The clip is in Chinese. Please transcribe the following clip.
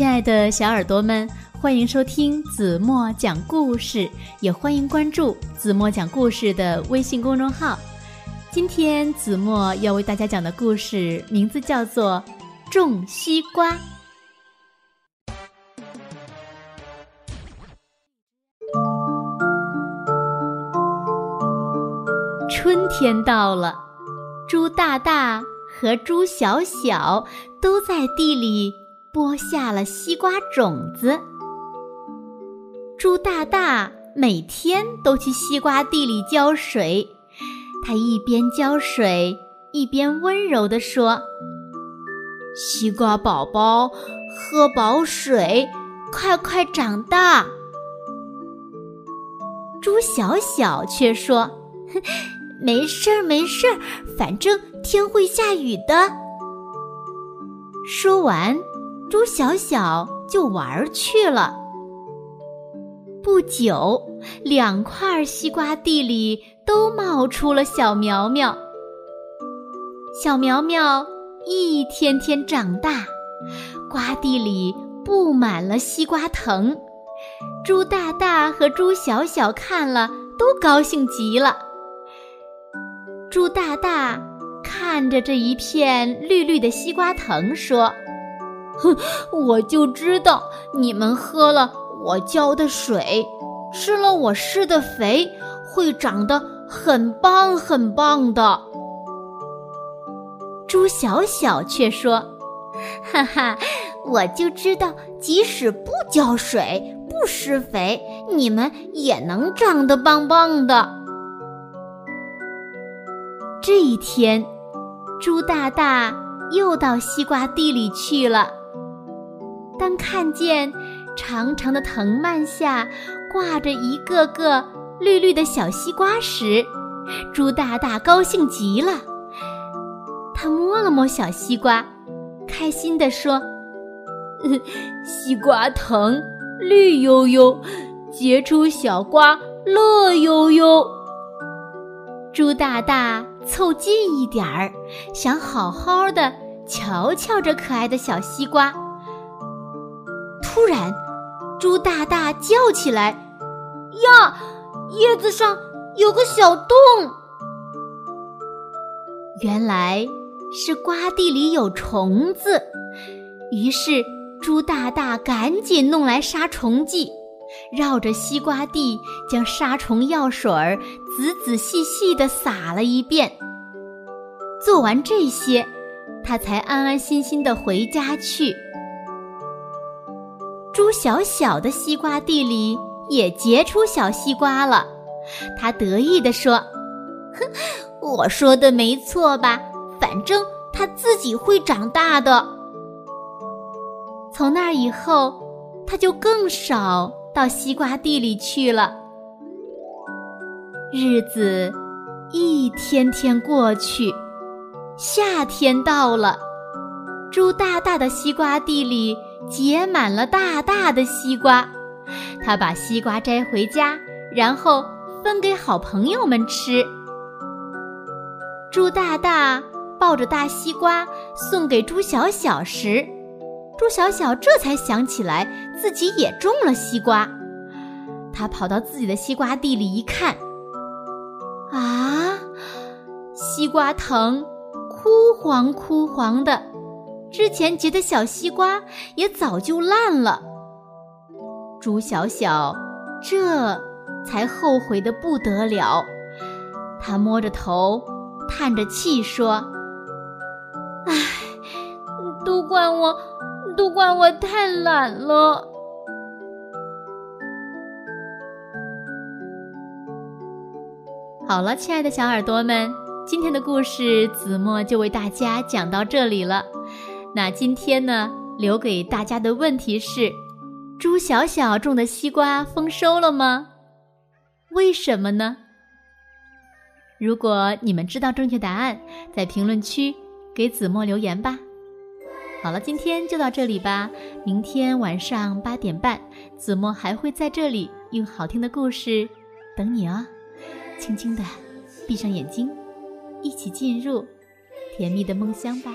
亲爱的小耳朵们，欢迎收听子墨讲故事，也欢迎关注子墨讲故事的微信公众号。今天子墨要为大家讲的故事名字叫做《种西瓜》。春天到了，猪大大和猪小小都在地里。播下了西瓜种子。猪大大每天都去西瓜地里浇水，他一边浇水，一边温柔地说：“西瓜宝宝，喝饱水，快快长大。”猪小小却说：“没事儿，没事儿，反正天会下雨的。”说完。猪小小就玩去了。不久，两块西瓜地里都冒出了小苗苗。小苗苗一天天长大，瓜地里布满了西瓜藤。猪大大和猪小小看了都高兴极了。猪大大看着这一片绿绿的西瓜藤，说。哼，我就知道你们喝了我浇的水，吃了我施的肥，会长得很棒很棒的。猪小小却说：“哈哈，我就知道，即使不浇水、不施肥，你们也能长得棒棒的。”这一天，猪大大又到西瓜地里去了。当看见长长的藤蔓下挂着一个个绿绿的小西瓜时，猪大大高兴极了。他摸了摸小西瓜，开心地说：“西瓜藤绿油油，结出小瓜乐悠悠。”猪大大凑近一点儿，想好好的瞧瞧这可爱的小西瓜。突然，猪大大叫起来：“呀，叶子上有个小洞！”原来是瓜地里有虫子。于是，猪大大赶紧弄来杀虫剂，绕着西瓜地将杀虫药水仔仔细细地撒了一遍。做完这些，他才安安心心地回家去。猪小小的西瓜地里也结出小西瓜了，他得意地说：“哼，我说的没错吧？反正它自己会长大的。”从那以后，他就更少到西瓜地里去了。日子一天天过去，夏天到了，猪大大的西瓜地里。结满了大大的西瓜，他把西瓜摘回家，然后分给好朋友们吃。猪大大抱着大西瓜送给猪小小时，猪小小这才想起来自己也种了西瓜。他跑到自己的西瓜地里一看，啊，西瓜藤枯黄枯黄的。之前结的小西瓜也早就烂了，猪小小这才后悔的不得了。他摸着头，叹着气说：“唉，都怪我，都怪我太懒了。”好了，亲爱的小耳朵们，今天的故事子墨就为大家讲到这里了。那今天呢，留给大家的问题是：猪小小种的西瓜丰收了吗？为什么呢？如果你们知道正确答案，在评论区给子墨留言吧。好了，今天就到这里吧。明天晚上八点半，子墨还会在这里用好听的故事等你哦。轻轻的闭上眼睛，一起进入甜蜜的梦乡吧。